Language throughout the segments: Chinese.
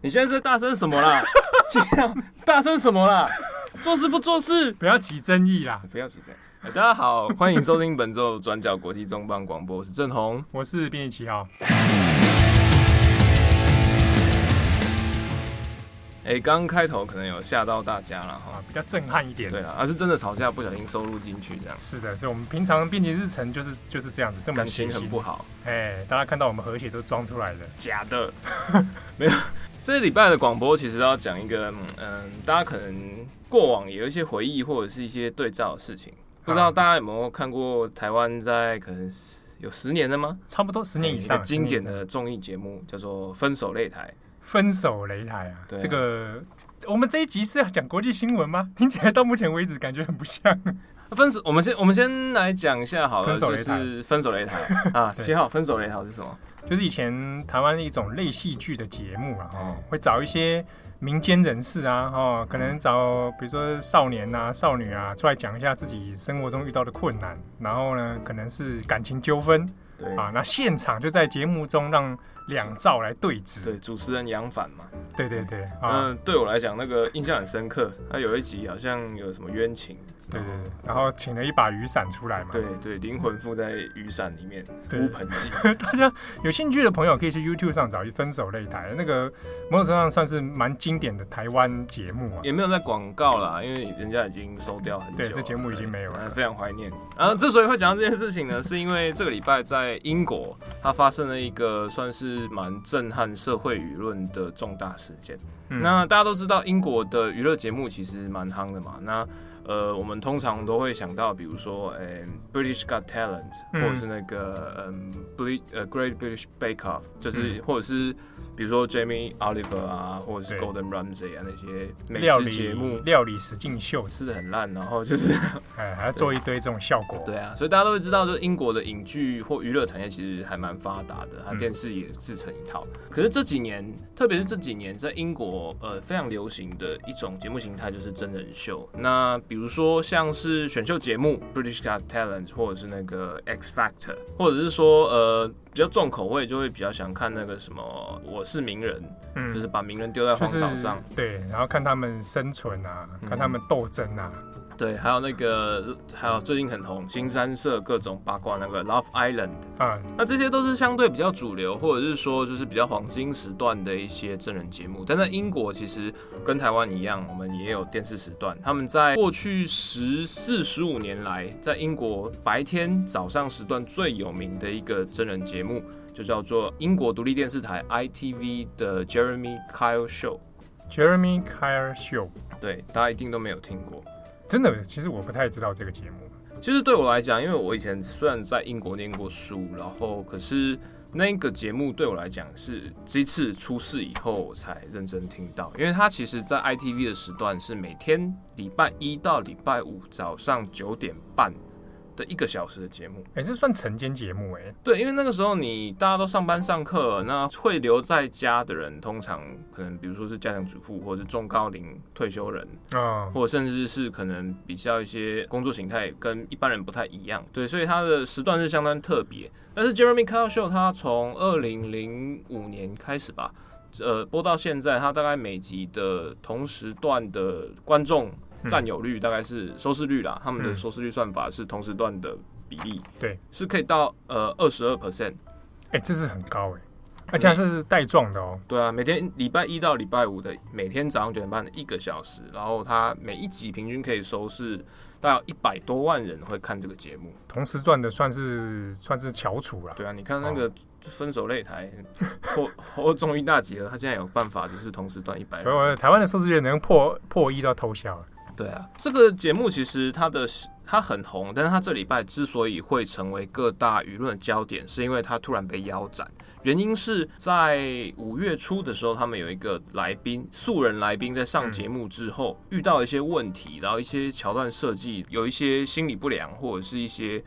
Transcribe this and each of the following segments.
你现在是大声什么啦？大声什么啦？做事不做事，不要起争议啦！不要起争议。大家好，欢迎收听本周转角国际重磅广播，我是郑红，我是编辑七号。哎、欸，刚开头可能有吓到大家了哈，比较震撼一点。对了，而、啊、是真的吵架不小心收录进去这样。是的，所以我们平常编辑日程就是就是这样子，这么感情很不好。哎，大家看到我们和谐都装出来了，假的，没有。这礼拜的广播其实要讲一个，嗯，大家可能过往也有一些回忆或者是一些对照的事情。不知道大家有没有看过台湾在可能有十年了吗？差不多十年以上，经典的综艺节目叫做《分手擂台》。分手擂台啊，对啊，这个我们这一集是要讲国际新闻吗？听起来到目前为止感觉很不像。分手，我们先我们先来讲一下好了，分手擂台，就是分手擂台啊，七号分手擂台是什么？就是以前台湾一种类戏剧的节目啊，哈，会找一些民间人士啊，哈，可能找比如说少年啊、少女啊出来讲一下自己生活中遇到的困难，然后呢，可能是感情纠纷，对啊，那现场就在节目中让。两兆来对峙，对，主持人杨凡嘛，对对对，嗯，对我来讲那个印象很深刻，他有一集好像有什么冤情。对对对，然后请了一把雨伞出来嘛。对对，灵魂附在雨伞里面，乌盆记。大家有兴趣的朋友可以去 YouTube 上找一分手擂台，那个某种程度上算是蛮经典的台湾节目啊。也没有在广告啦，因为人家已经收掉很久了。对，这节目已经没有了，非常怀念。然后之所以会讲到这件事情呢，是因为这个礼拜在英国，它发生了一个算是蛮震撼社会舆论的重大事件。嗯、那大家都知道，英国的娱乐节目其实蛮夯的嘛。那呃，我们通常都会想到，比如说，呃，British Got Talent，或者是那个，嗯，Ble 呃，Great British Bake Off，就是或者是。比如说 Jamie Oliver 啊，或者是 Golden Ramsay 啊，那些美食节目，料理实境秀吃的很烂，然后就是 哎还要做一堆这种效果。对啊，所以大家都会知道，就是英国的影剧或娱乐产业其实还蛮发达的，它电视也自成一套。嗯、可是这几年，特别是这几年，在英国呃非常流行的一种节目形态就是真人秀。那比比如说像是选秀节目 British Got Talent，或者是那个 X Factor，或者是说呃。比较重口味，就会比较想看那个什么，我是名人，嗯，就是把名人丢在荒岛上，对，然后看他们生存啊，嗯、看他们斗争啊。对，还有那个，还有最近很红，新三社各种八卦那个 Love Island 啊，那这些都是相对比较主流，或者是说就是比较黄金时段的一些真人节目。但在英国，其实跟台湾一样，我们也有电视时段。他们在过去十四十五年来，在英国白天早上时段最有名的一个真人节目，就叫做英国独立电视台 ITV 的 Jeremy Kyle Show。Jeremy Kyle Show，对，大家一定都没有听过。真的，其实我不太知道这个节目。其实对我来讲，因为我以前虽然在英国念过书，然后可是那个节目对我来讲是这次出事以后我才认真听到，因为它其实，在 ITV 的时段是每天礼拜一到礼拜五早上九点半。的一个小时的节目，哎、欸，这算晨间节目哎、欸。对，因为那个时候你大家都上班上课，那会留在家的人，通常可能比如说是家庭主妇，或者是中高龄退休人，啊，或者甚至是可能比较一些工作形态跟一般人不太一样。对，所以它的时段是相当特别。但是 Jeremy Kyle Show 它从二零零五年开始吧，呃，播到现在，它大概每集的同时段的观众。占有率大概是收视率啦，他们的收视率算法是同时段的比例，对，是可以到呃二十二 percent，哎，这是很高哎，而且是带状的哦。对啊，每天礼拜一到礼拜五的每天早上九点半的一个小时，然后它每一集平均可以收视大概一百多万人会看这个节目，同时段的算是算是翘楚了。对啊，你看那个分手擂台破 破综艺大吉了，他现在有办法就是同时段一百万，台湾的收视率能破破亿到偷笑了。对啊，这个节目其实它的它很红，但是它这礼拜之所以会成为各大舆论焦点，是因为它突然被腰斩。原因是在五月初的时候，他们有一个来宾，素人来宾在上节目之后遇到一些问题，然后一些桥段设计有一些心理不良，或者是一些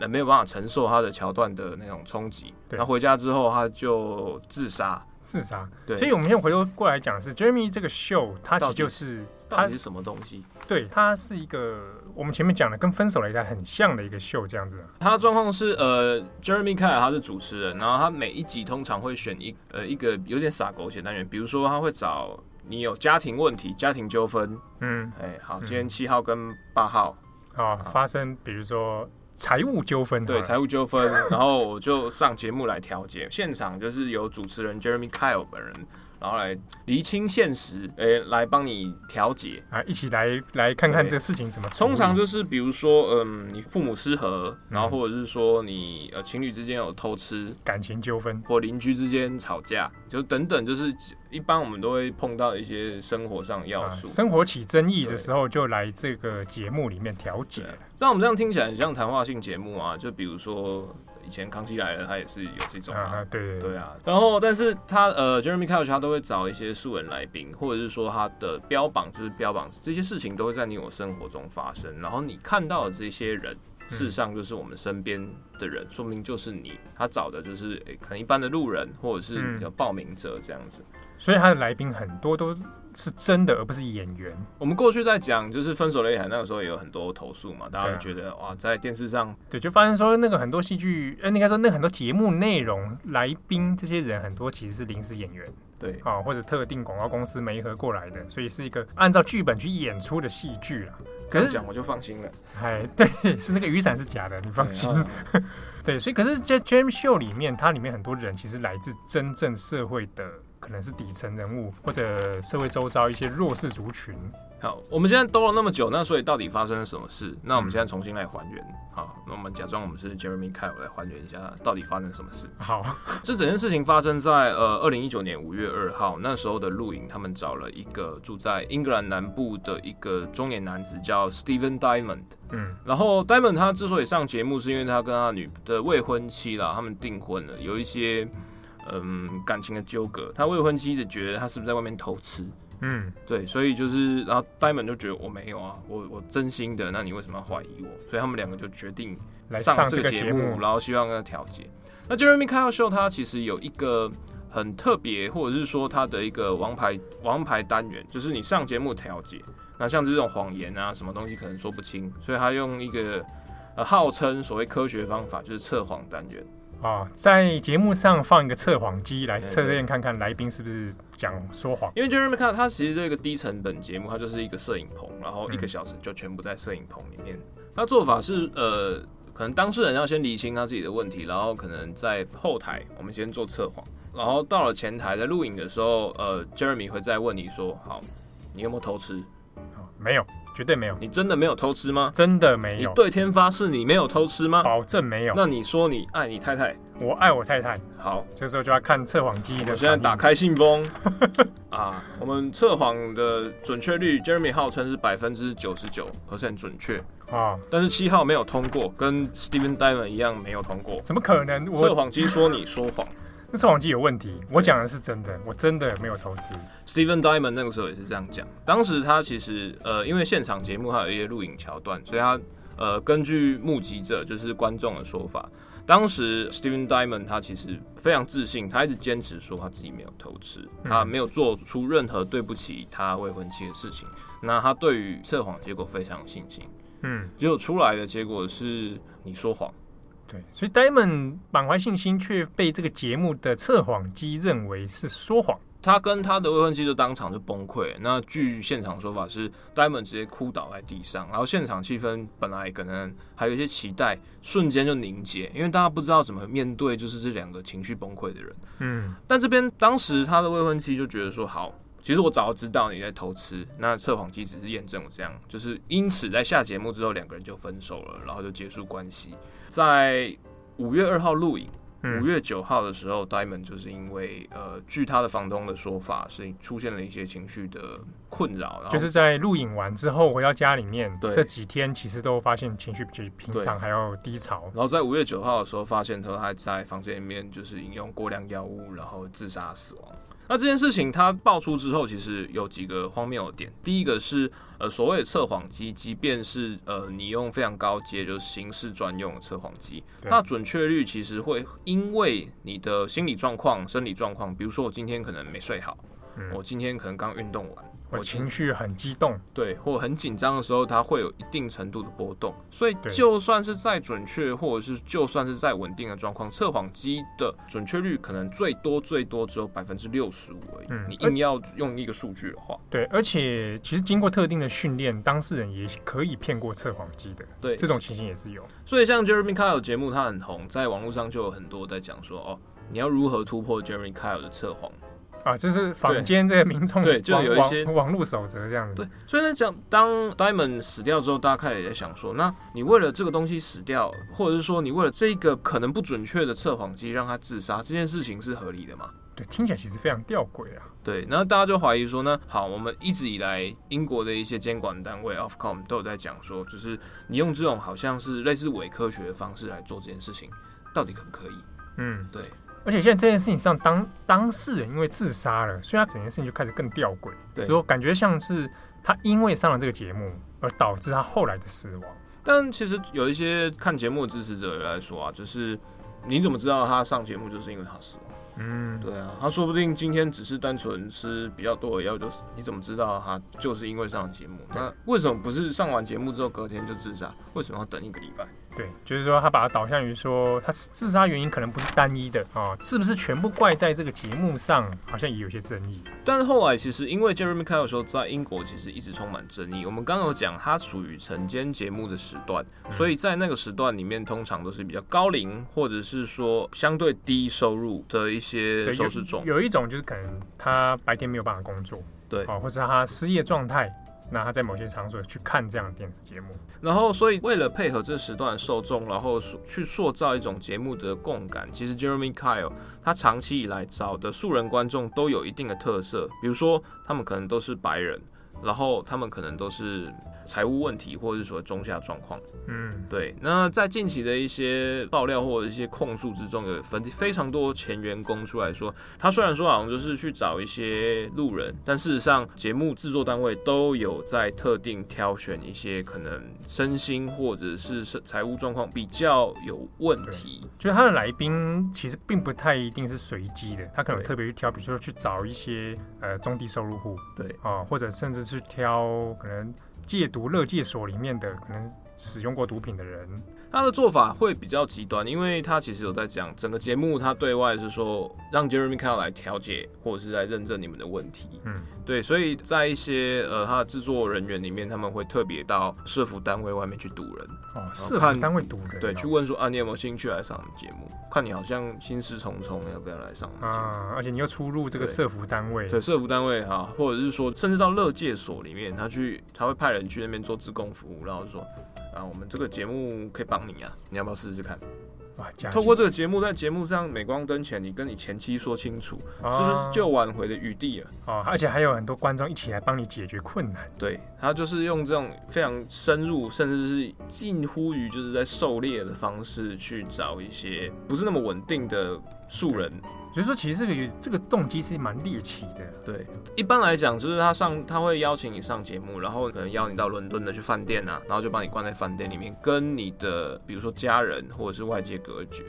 呃没有办法承受他的桥段的那种冲击。然后回家之后他就自杀。自杀。对，所以我们先回头过来讲的是 Jeremy 这个秀，它其实就是。到底是什么东西？对，它是一个我们前面讲的跟分手擂台很像的一个秀，这样子。他的状况是，呃，Jeremy Kyle 他是主持人，然后他每一集通常会选一呃一个有点傻狗血单元，比如说他会找你有家庭问题、家庭纠纷，嗯，哎、欸，好，今天七号跟八号啊发生，比如说财务纠纷，对，财务纠纷，然后我就上节目来调解，现场就是由主持人 Jeremy Kyle 本人。然后来厘清现实，诶、欸，来帮你调解啊，一起来来看看这个事情怎么。通常就是比如说，嗯，你父母失和，然后或者是说你呃情侣之间有偷吃、感情纠纷，或邻居之间吵架，就等等，就是一般我们都会碰到一些生活上要素、啊。生活起争议的时候，就来这个节目里面调解。像我们这样听起来很像谈话性节目啊，就比如说。以前康熙来了，他也是有这种啊，对对对啊。然后，但是他呃，Jeremy Kyle 他都会找一些素人来宾，或者是说他的标榜就是标榜这些事情都会在你我生活中发生。然后你看到的这些人，事实上就是我们身边的人，说明就是你。他找的就是诶、欸，可能一般的路人，或者是有报名者这样子。所以他的来宾很多都是真的，而不是演员。我们过去在讲就是分手擂台那个时候也有很多投诉嘛，大家都觉得、啊、哇，在电视上对，就发现说那个很多戏剧，呃，应该说那个很多节目内容来宾这些人很多其实是临时演员，对啊，或者特定广告公司媒合过来的，所以是一个按照剧本去演出的戏剧啦。可是讲我就放心了，哎，对，是那个雨伞是假的，你放心。对，对，所以可是在 James Show 里面，它里面很多人其实来自真正社会的。可能是底层人物，或者社会周遭一些弱势族群。好，我们现在兜了那么久，那所以到底发生了什么事？那我们现在重新来还原。好，那我们假装我们是 Jeremy Kyle 来还原一下，到底发生了什么事？好，这整件事情发生在呃二零一九年五月二号，那时候的露营，他们找了一个住在英格兰南部的一个中年男子，叫 Steven Diamond。嗯，然后 Diamond 他之所以上节目，是因为他跟他女的未婚妻啦，他们订婚了，有一些。嗯，感情的纠葛，他未婚妻一直觉得他是不是在外面偷吃？嗯，对，所以就是，然后 Diamond 就觉得我没有啊，我我真心的，那你为什么要怀疑我？所以他们两个就决定来上这个节目，然后希望跟他调解。那 Jeremy Kyle Show 他其实有一个很特别，或者是说他的一个王牌王牌单元，就是你上节目调解，那像这种谎言啊，什么东西可能说不清，所以他用一个呃号称所谓科学方法，就是测谎单元。啊、哦，在节目上放一个测谎机来测验看看来宾是不是讲说谎。因为 Jeremy Kyle 他其实这个低成本节目，它就是一个摄影棚，然后一个小时就全部在摄影棚里面。他、嗯、做法是呃，可能当事人要先理清他自己的问题，然后可能在后台我们先做测谎，然后到了前台在录影的时候，呃，Jeremy 会再问你说，好，你有没有偷吃？没有，绝对没有。你真的没有偷吃吗？真的没有。你对天发誓，你没有偷吃吗？保证没有。那你说你爱你太太？我爱我太太。好，这时候就要看测谎机的。我现在打开信封 啊，我们测谎的准确率，Jeremy 号称是百分之九十九 percent 准确啊，但是七号没有通过，跟 Steven Diamond 一样没有通过。怎么可能？测谎机说你说谎。那测谎机有问题，我讲的是真的，我真的没有偷吃。Steven Diamond 那个时候也是这样讲。当时他其实呃，因为现场节目还有一些录影桥段，所以他呃，根据目击者就是观众的说法，当时 Steven Diamond 他其实非常自信，他一直坚持说他自己没有偷吃，他没有做出任何对不起他未婚妻的事情。那他对于测谎结果非常有信心。嗯，结果出来的结果是你说谎。对，所以 Diamond 满怀信心，却被这个节目的测谎机认为是说谎。他跟他的未婚妻就当场就崩溃。那据现场说法是，Diamond 直接哭倒在地上，然后现场气氛本来可能还有一些期待，瞬间就凝结，因为大家不知道怎么面对就是这两个情绪崩溃的人。嗯，但这边当时他的未婚妻就觉得说，好，其实我早就知道你在偷吃，那测谎机只是验证我这样，就是因此在下节目之后，两个人就分手了，然后就结束关系。在五月二号录影，五月九号的时候，嗯，Diamond 就是因为呃，据他的房东的说法，是出现了一些情绪的困扰，就是在录影完之后回到家里面，对，这几天其实都发现情绪比平常还要低潮。然后在五月九号的时候，发现他还在房间里面就是饮用过量药物，然后自杀死亡。那这件事情它爆出之后，其实有几个荒谬的点。第一个是，呃，所谓的测谎机，即便是呃你用非常高阶，就是刑事专用的测谎机，那准确率其实会因为你的心理状况、生理状况，比如说我今天可能没睡好，我今天可能刚运动完。我情绪很激动，对，或很紧张的时候，它会有一定程度的波动。所以，就算是再准确，或者是就算是再稳定的状况，测谎机的准确率可能最多最多只有百分之六十五而已。嗯，你硬要用一个数据的话，对，而且其实经过特定的训练，当事人也可以骗过测谎机的。对，这种情形也是有。所以，像 Jeremy Kyle 节目，它很红，在网络上就有很多在讲说，哦，你要如何突破 Jeremy Kyle 的测谎。啊，就是坊间这个民众对，就有一些网络守则这样子。对，所以呢，讲当 Diamond 死掉之后，大家开始也在想说，那你为了这个东西死掉，或者是说你为了这个可能不准确的测谎机让他自杀，这件事情是合理的吗？对，听起来其实非常吊诡啊。对，然后大家就怀疑说呢，好，我们一直以来英国的一些监管单位 Ofcom 都有在讲说，就是你用这种好像是类似伪科学的方式来做这件事情，到底可不可以？嗯，对。而且现在这件事情上，当当事人因为自杀了，所以他整件事情就开始更吊诡。对，说感觉像是他因为上了这个节目而导致他后来的死亡。但其实有一些看节目的支持者来说啊，就是你怎么知道他上节目就是因为他死亡？嗯，对啊，他说不定今天只是单纯吃比较多的药就死，你怎么知道他就是因为上了节目？那为什么不是上完节目之后隔天就自杀？为什么要等一个礼拜？对，就是说他把它导向于说，他自杀原因可能不是单一的啊、哦，是不是全部怪在这个节目上？好像也有些争议。但是后来其实因为 Jeremy Kyle 说在英国其实一直充满争议。我们刚刚有讲，他属于晨间节目的时段，所以在那个时段里面，通常都是比较高龄或者是说相对低收入的一些收视众。有一种就是可能他白天没有办法工作，对，哦，或者他失业状态。那他在某些场所去看这样的电视节目，然后所以为了配合这时段受众，然后去塑造一种节目的共感。其实 Jeremy Kyle 他长期以来找的素人观众都有一定的特色，比如说他们可能都是白人，然后他们可能都是。财务问题，或者是说中下状况，嗯，对。那在近期的一些爆料或者一些控诉之中，有分非常多前员工出来说，他虽然说好像就是去找一些路人，但事实上节目制作单位都有在特定挑选一些可能身心或者是财务状况比较有问题，就是他的来宾其实并不太一定是随机的，他可能特别去挑，比如说去找一些呃中低收入户，对啊，或者甚至去挑可能。戒毒乐戒所里面的可能使用过毒品的人，他的做法会比较极端，因为他其实有在讲整个节目，他对外是说让 Jeremy Kyle 来调解或者是来认证你们的问题，嗯。对，所以在一些呃，他的制作人员里面，他们会特别到社服单位外面去堵人哦，社福单位堵人，对，去问说啊，你有没有兴趣来上我们节目？看你好像心事重重，要不要来上我们节目？啊，而且你又出入这个社服单位，对，社服单位哈，或者是说，甚至到乐界所里面，他去，他会派人去那边做自工服务，然后就说啊，我们这个节目可以帮你啊，你要不要试试看？透过这个节目，在节目上镁光灯前，你跟你前妻说清楚，啊、是不是就挽回的余地了？哦，而且还有很多观众一起来帮你解决困难。对，他就是用这种非常深入，甚至是近乎于就是在狩猎的方式去找一些不是那么稳定的素人。所以说，其实这个这个动机是蛮猎奇的。对，一般来讲，就是他上他会邀请你上节目，然后可能邀你到伦敦的去饭店啊，然后就把你关在饭店里面，跟你的比如说家人或者是外界隔绝，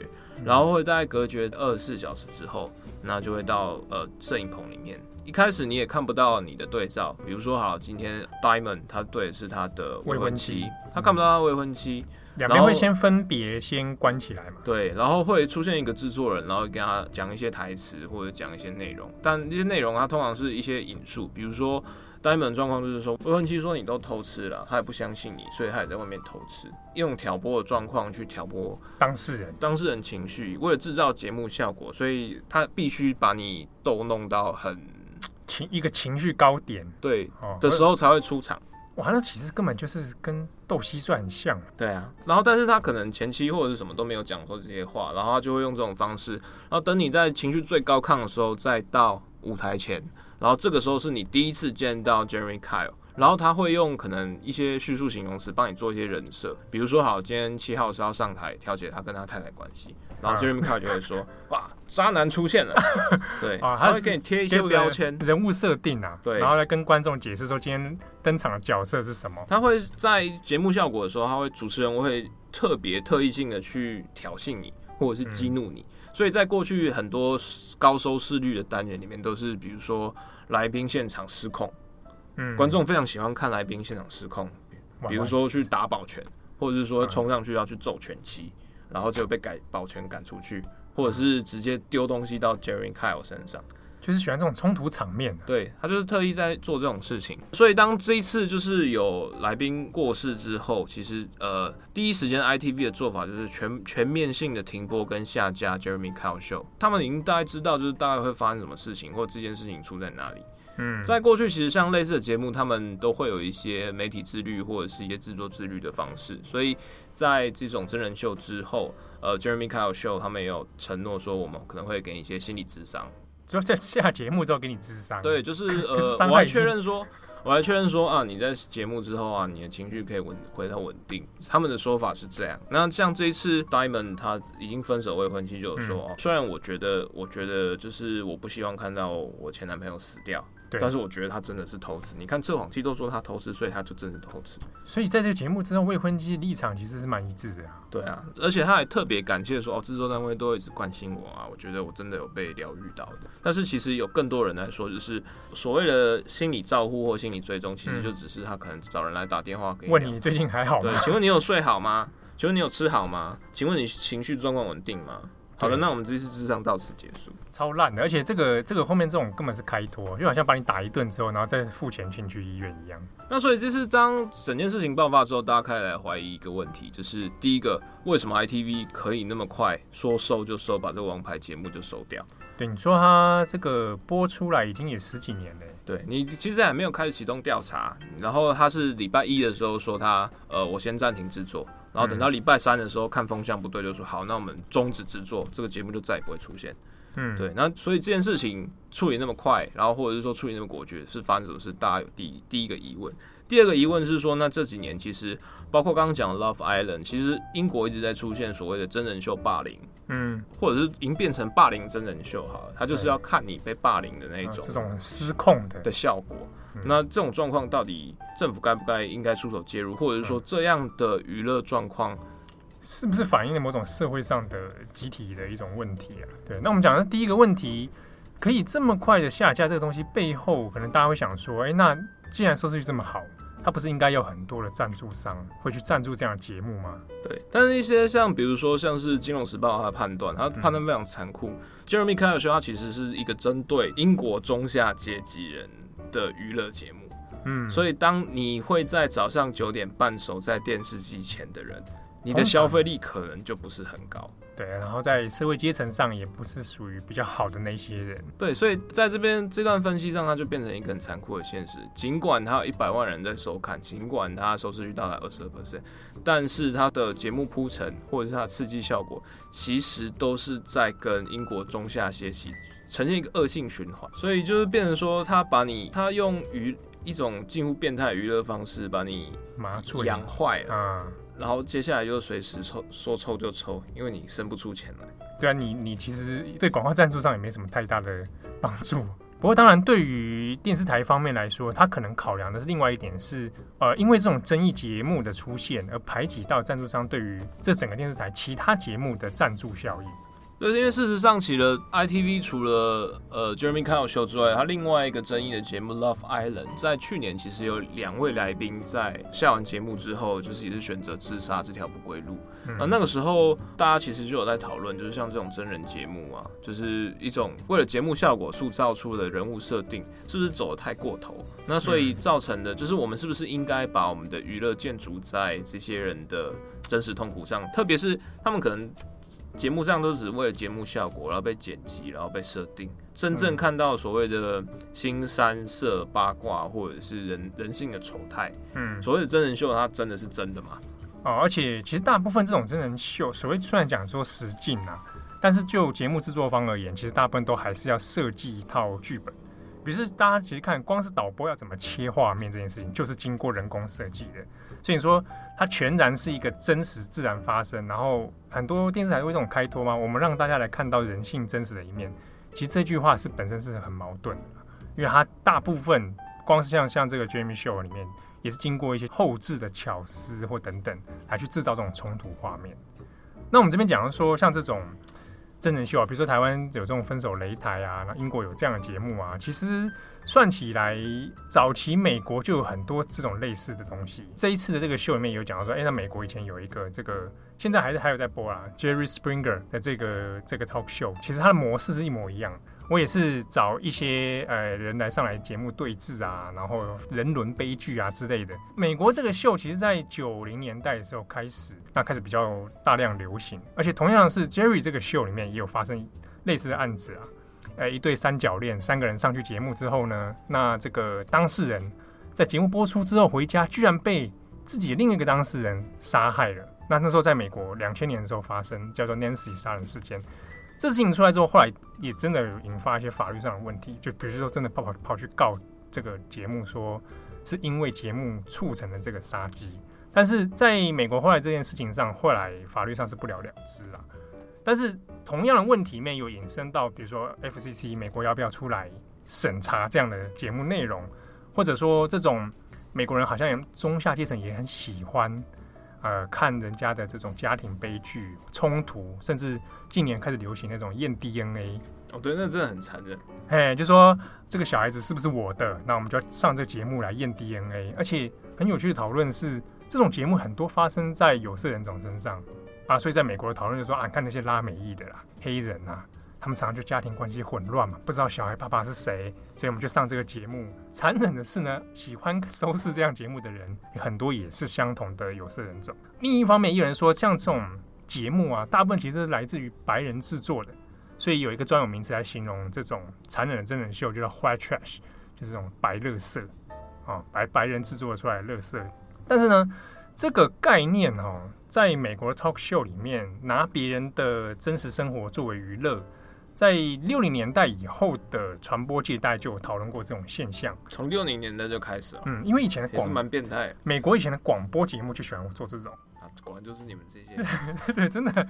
然后会在隔绝二十四小时之后，那就会到呃摄影棚里面。一开始你也看不到你的对照，比如说好，今天 Diamond 他对的是他的未婚妻，未婚妻他看不到他未婚妻。两边会先分别先关起来嘛？对，然后会出现一个制作人，然后跟他讲一些台词或者讲一些内容，但这些内容它通常是一些引述，比如说 Diamond 状况就是说未婚妻说你都偷吃了，他也不相信你，所以他也在外面偷吃，用挑拨的状况去挑拨当事人，当事人情绪，为了制造节目效果，所以他必须把你逗弄到很情一个情绪高点，对、哦、的时候才会出场。哇，那其实根本就是跟斗蟋蟀很像。对啊，然后但是他可能前期或者是什么都没有讲过这些话，然后他就会用这种方式，然后等你在情绪最高亢的时候再到舞台前，然后这个时候是你第一次见到 Jeremy Kyle，然后他会用可能一些叙述形容词帮你做一些人设，比如说好，今天七号是要上台调解他跟他太太关系。然后 Jeremy Kyle 就会说：“ 哇，渣男出现了。”对啊，他会给你贴一些标签，人物设定啊，对，然后来跟观众解释说今天登场的角色是什么。他会在节目效果的时候，他会主持人会特别特意性的去挑衅你，或者是激怒你。嗯。所以在过去很多高收视率的单元里面，都是比如说来宾现场失控，嗯，观众非常喜欢看来宾现场失控，比如说去打保全，或者是说冲上去要去揍拳击，然后就被改保全赶出去，或者是直接丢东西到 Jeremy Kyle 身上。就是喜欢这种冲突场面，啊，对，他就是特意在做这种事情。所以当这一次就是有来宾过世之后，其实呃第一时间 ITV 的做法就是全全面性的停播跟下架 Jeremy Kyle Show。他们已经大概知道就是大概会发生什么事情，或这件事情出在哪里。嗯，在过去其实像类似的节目，他们都会有一些媒体自律或者是一些制作自律的方式。所以在这种真人秀之后，呃，Jeremy Kyle Show 他们也有承诺说，我们可能会给你一些心理智商。就在下节目之后给你智商，对，就是 呃，我还确认说，我还确认说啊，你在节目之后啊，你的情绪可以稳回到稳定。他们的说法是这样。那像这一次 Diamond 他已经分手未婚妻就有说，嗯，虽然我觉得，我觉得就是我不希望看到我前男朋友死掉。但是我觉得他真的是偷吃。你看测谎器都说他偷吃，所以他就真的偷吃。所以在这个节目之后，未婚妻立场其实是蛮一致的啊。对啊，而且他还特别感谢说，哦，制作单位都一直关心我啊，我觉得我真的有被疗愈到的。但是其实有更多人来说，就是所谓的心理照护或心理追踪，其实就只是他可能找人来打电话给你，问你最近还好吗？对，请问你有睡好吗？请问你有吃好吗？请问你情绪状况稳定吗？好的，那我们这次智商到此结束。超烂的，而且这个这个后面这种根本是开脱，就好像把你打一顿之后，然后再付钱进去医院一样。那所以这次当整件事情爆发之后，大家开始来怀疑一个问题，就是第一个，为什么 ITV 可以那么快说收就收，把这个王牌节目就收掉？对，你说它这个播出来已经也十几年了。对，你其实还没有开始启动调查，然后他是礼拜一的时候说他呃，我先暂停制作。然后等到礼拜三的时候，看风向不对，就说好，那我们终止制作，这个节目就再也不会出现。嗯，对。那所以这件事情处理那么快，然后或者是说处理那么果决，是发生什么事？大家有第第一个疑问。第二个疑问是说，那这几年其实包括刚刚讲的 Love Island，其实英国一直在出现所谓的真人秀霸凌，嗯，或者是已经变成霸凌真人秀哈，他就是要看你被霸凌的那种这种失控的的效果。那这种状况到底政府该不该应该出手介入，或者是说这样的娱乐状况是不是反映了某种社会上的集体的一种问题啊？对，那我们讲的第一个问题，可以这么快的下架这个东西背后，可能大家会想说，哎，那既然收视率这么好，它不是应该有很多的赞助商会去赞助这样的节目吗？对，但是一些像比如说像是《金融时报》它的判断，它判断非常残酷。Jeremy Kyle Show 它其实是一个针对英国中下阶级人的娱乐节目，嗯，所以当你会在早上九点半守在电视机前的人，你的消费力可能就不是很高，对，然后在社会阶层上也不是属于比较好的那些人，对，所以在这边这段分析上，它就变成一个很残酷的现实。尽管它有一百万人在收看，尽管它收视率到达二十二 percent，但是它的节目铺陈或者是它的刺激效果，其实都是在跟英国中下阶级。呈现一个恶性循环，所以就是变成说，他把你，他用娱一种近乎变态娱乐方式把你麻醉养坏了，啊，然后接下来就随时抽，说抽就抽，因为你生不出钱来。对啊，你你其实对广告赞助上也没什么太大的帮助。不过当然，对于电视台方面来说，他可能考量的是另外一点是，呃，因为这种争议节目的出现而排挤到赞助商对于这整个电视台其他节目的赞助效益。对，因为事实上，其了 ITV 除了呃 Jeremy Kyle Show 之外，它另外一个争议的节目 Love Island，在去年其实有两位来宾在下完节目之后，就是也是选择自杀这条不归路。嗯、啊，那个时候大家其实就有在讨论，就是像这种真人节目啊，就是一种为了节目效果塑造出的人物设定，是不是走得太过头？那所以造成的就是我们是不是应该把我们的娱乐建筑在这些人的真实痛苦上，特别是他们可能。节目上都只是为了节目效果，然后被剪辑，然后被设定。真正看到所谓的新三色八卦，或者是人人性的丑态，嗯，所谓的真人秀，它真的是真的吗？哦，而且其实大部分这种真人秀，所谓虽然讲说实境啊，但是就节目制作方而言，其实大部分都还是要设计一套剧本。比如说大家其实看，光是导播要怎么切画面这件事情，就是经过人工设计的。所以你说它全然是一个真实自然发生，然后很多电视台会这种开脱吗？我们让大家来看到人性真实的一面。其实这句话是本身是很矛盾的，因为它大部分光是像像这个 Jamie Show 里面，也是经过一些后置的巧思或等等来去制造这种冲突画面。那我们这边讲说，像这种真人秀啊，比如说台湾有这种分手擂台啊，那英国有这样的节目啊，其实算起来，早期美国就有很多这种类似的东西。这一次的这个秀里面有讲到说，哎，那美国以前有一个这个，现在还是还有在播啊，Jerry Springer 的这个这个 talk show，其实它的模式是一模一样。我也是找一些呃人来上来节目对峙啊，然后人伦悲剧啊之类的。美国这个秀其实，在九零年代的时候开始，那开始比较大量流行。而且同样是 Jerry 这个秀里面也有发生类似的案子啊。呃，一对三角恋，三个人上去节目之后呢，那这个当事人在节目播出之后回家，居然被自己另一个当事人杀害了。那那时候在美国两千年的时候发生，叫做 Nancy 杀人事件。这事情出来之后，后来也真的有引发一些法律上的问题，就比如说真的跑跑跑去告这个节目，说是因为节目促成了这个杀机。但是在美国后来这件事情上，后来法律上是不了了之了。但是同样的问题面有引申到，比如说 FCC 美国要不要出来审查这样的节目内容，或者说这种美国人好像中下阶层也很喜欢。呃，看人家的这种家庭悲剧、冲突，甚至近年开始流行那种验 DNA。哦，对，那真的很残忍。哎，就说这个小孩子是不是我的？那我们就要上这个节目来验 DNA。而且很有趣的讨论是，这种节目很多发生在有色人种身上啊，所以在美国的讨论就说啊，看那些拉美裔的啦、黑人啊。他们常常就家庭关系混乱嘛，不知道小孩爸爸是谁，所以我们就上这个节目。残忍的是呢，喜欢收视这样节目的人很多也是相同的有色人种。另一方面，有人说像这种节目啊，大部分其实是来自于白人制作的，所以有一个专有名词来形容这种残忍的真人秀，就叫 white trash，就是这种白乐色啊，白白人制作出来的乐色。但是呢，这个概念哦，在美国的 talk show 里面，拿别人的真实生活作为娱乐。在六零年代以后的传播界，大概就有讨论过这种现象。从六零年代就开始了。嗯，因为以前的广也是蛮变态。美国以前的广播节目就喜欢做这种啊，果然就是你们这些。对，真的。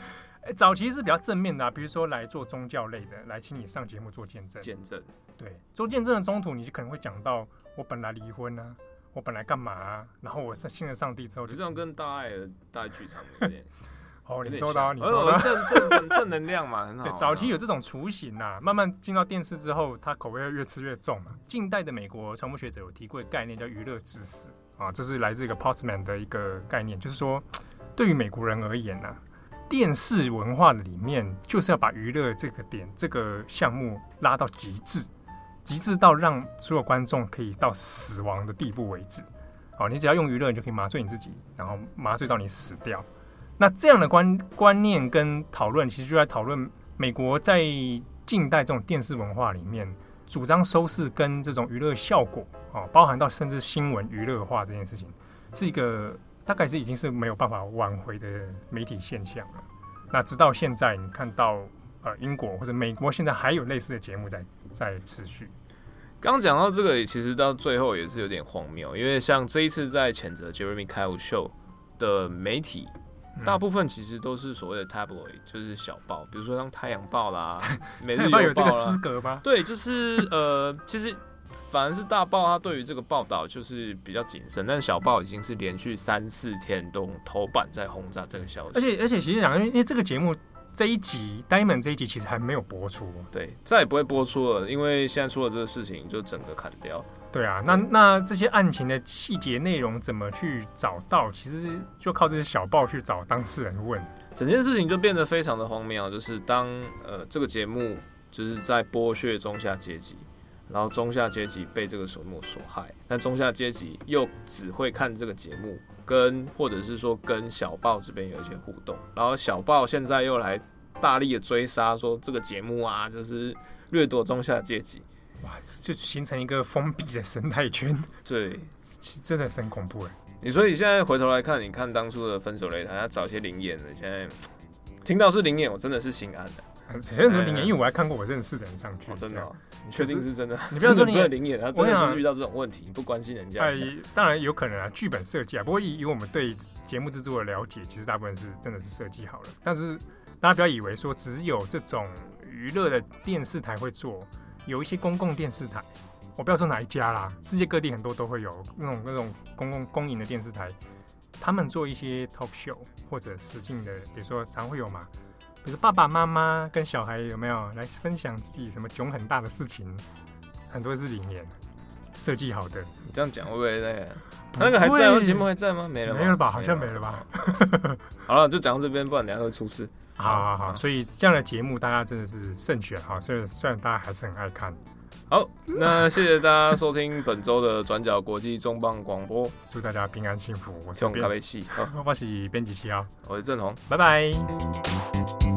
早期是比较正面的啊，比如说来做宗教类的，来请你上节目做见证。见证。对，做见证的中途，你就可能会讲到我本来离婚啊，我本来干嘛啊，然后我信了上帝之后就，就这样跟大爱的大爱剧场有点。哦，你收到，你收到，正正正能量嘛，很好。对，早期有这种雏形呐，慢慢进到电视之后，它口味越吃越重嘛。近代的美国传播学者有提过一个概念，叫娱乐致死啊，这是来自一个 Postman 的一个概念，就是说，对于美国人而言呢，电视文化的里面就是要把娱乐这个点、这个项目拉到极致，极致到让所有观众可以到死亡的地步为止。哦，你只要用娱乐，你就可以麻醉你自己，然后麻醉到你死掉。那这样的观观念跟讨论，其实就在讨论美国在近代这种电视文化里面，主张收视跟这种娱乐效果啊，包含到甚至新闻娱乐化这件事情，是一个大概是已经是没有办法挽回的媒体现象了。那直到现在，你看到呃英国或者美国现在还有类似的节目在在持续。刚讲到这个，其实到最后也是有点荒谬，因为像这一次在谴责 Jeremy Kyle 秀的媒体。大部分其实都是所谓的 tabloid，就是小报，比如说像 《太阳报》啦，《每日邮报》啦。有这个资格吗？对，就是呃，其实反而是大报，它对于这个报道就是比较谨慎，但是小报已经是连续三四天都头版在轰炸这个消息。而且而且，其实讲，因为因为这个节目这一集《Diamond》这一集其实还没有播出，对，再也不会播出了，因为现在出了这个事情，就整个砍掉。对啊，那那这些案情的细节内容怎么去找到？其实就靠这些小报去找当事人问。整件事情就变得非常的荒谬，就是当呃这个节目就是在剥削中下阶级，然后中下阶级被这个节目所害，但中下阶级又只会看这个节目，跟或者是说跟小报这边有一些互动，然后小报现在又来大力的追杀，说这个节目啊就是掠夺中下阶级。哇，就形成一个封闭的生态圈，对，真的是很恐怖哎。你说你现在回头来看，你看当初的分手擂台，他找一些灵眼的，现在听到是灵眼，我真的是心安的。很多灵眼，因为我还看过我认识的人上去，哦、真的、哦，你确定是真的？你不要说你 灵眼，他真的是遇到这种问题，你不关心人家。哎，当然有可能啊，剧本设计啊。不过以以我们对节目制作的了解，其实大部分是真的是设计好了。但是大家不要以为说只有这种娱乐的电视台会做。有一些公共电视台，我不要说哪一家啦，世界各地很多都会有那种那种公共公营的电视台，他们做一些 talk show 或者实境的，比如说常会有嘛，比如爸爸妈妈跟小孩有没有来分享自己什么囧很大的事情？很多是里面设计好的。你这样讲会不会那个？那个还在吗？节目还在吗？没了，没了吧？好像没了吧？好了，就讲到这边，不然等下会出事。好好好，所以这样的节目大家真的是慎选哈。所以虽然大家还是很爱看。好，那谢谢大家收听本周的转角国际重磅广播，祝大家平安幸福。我是咖啡系，我是编辑七啊，我是郑红，拜拜。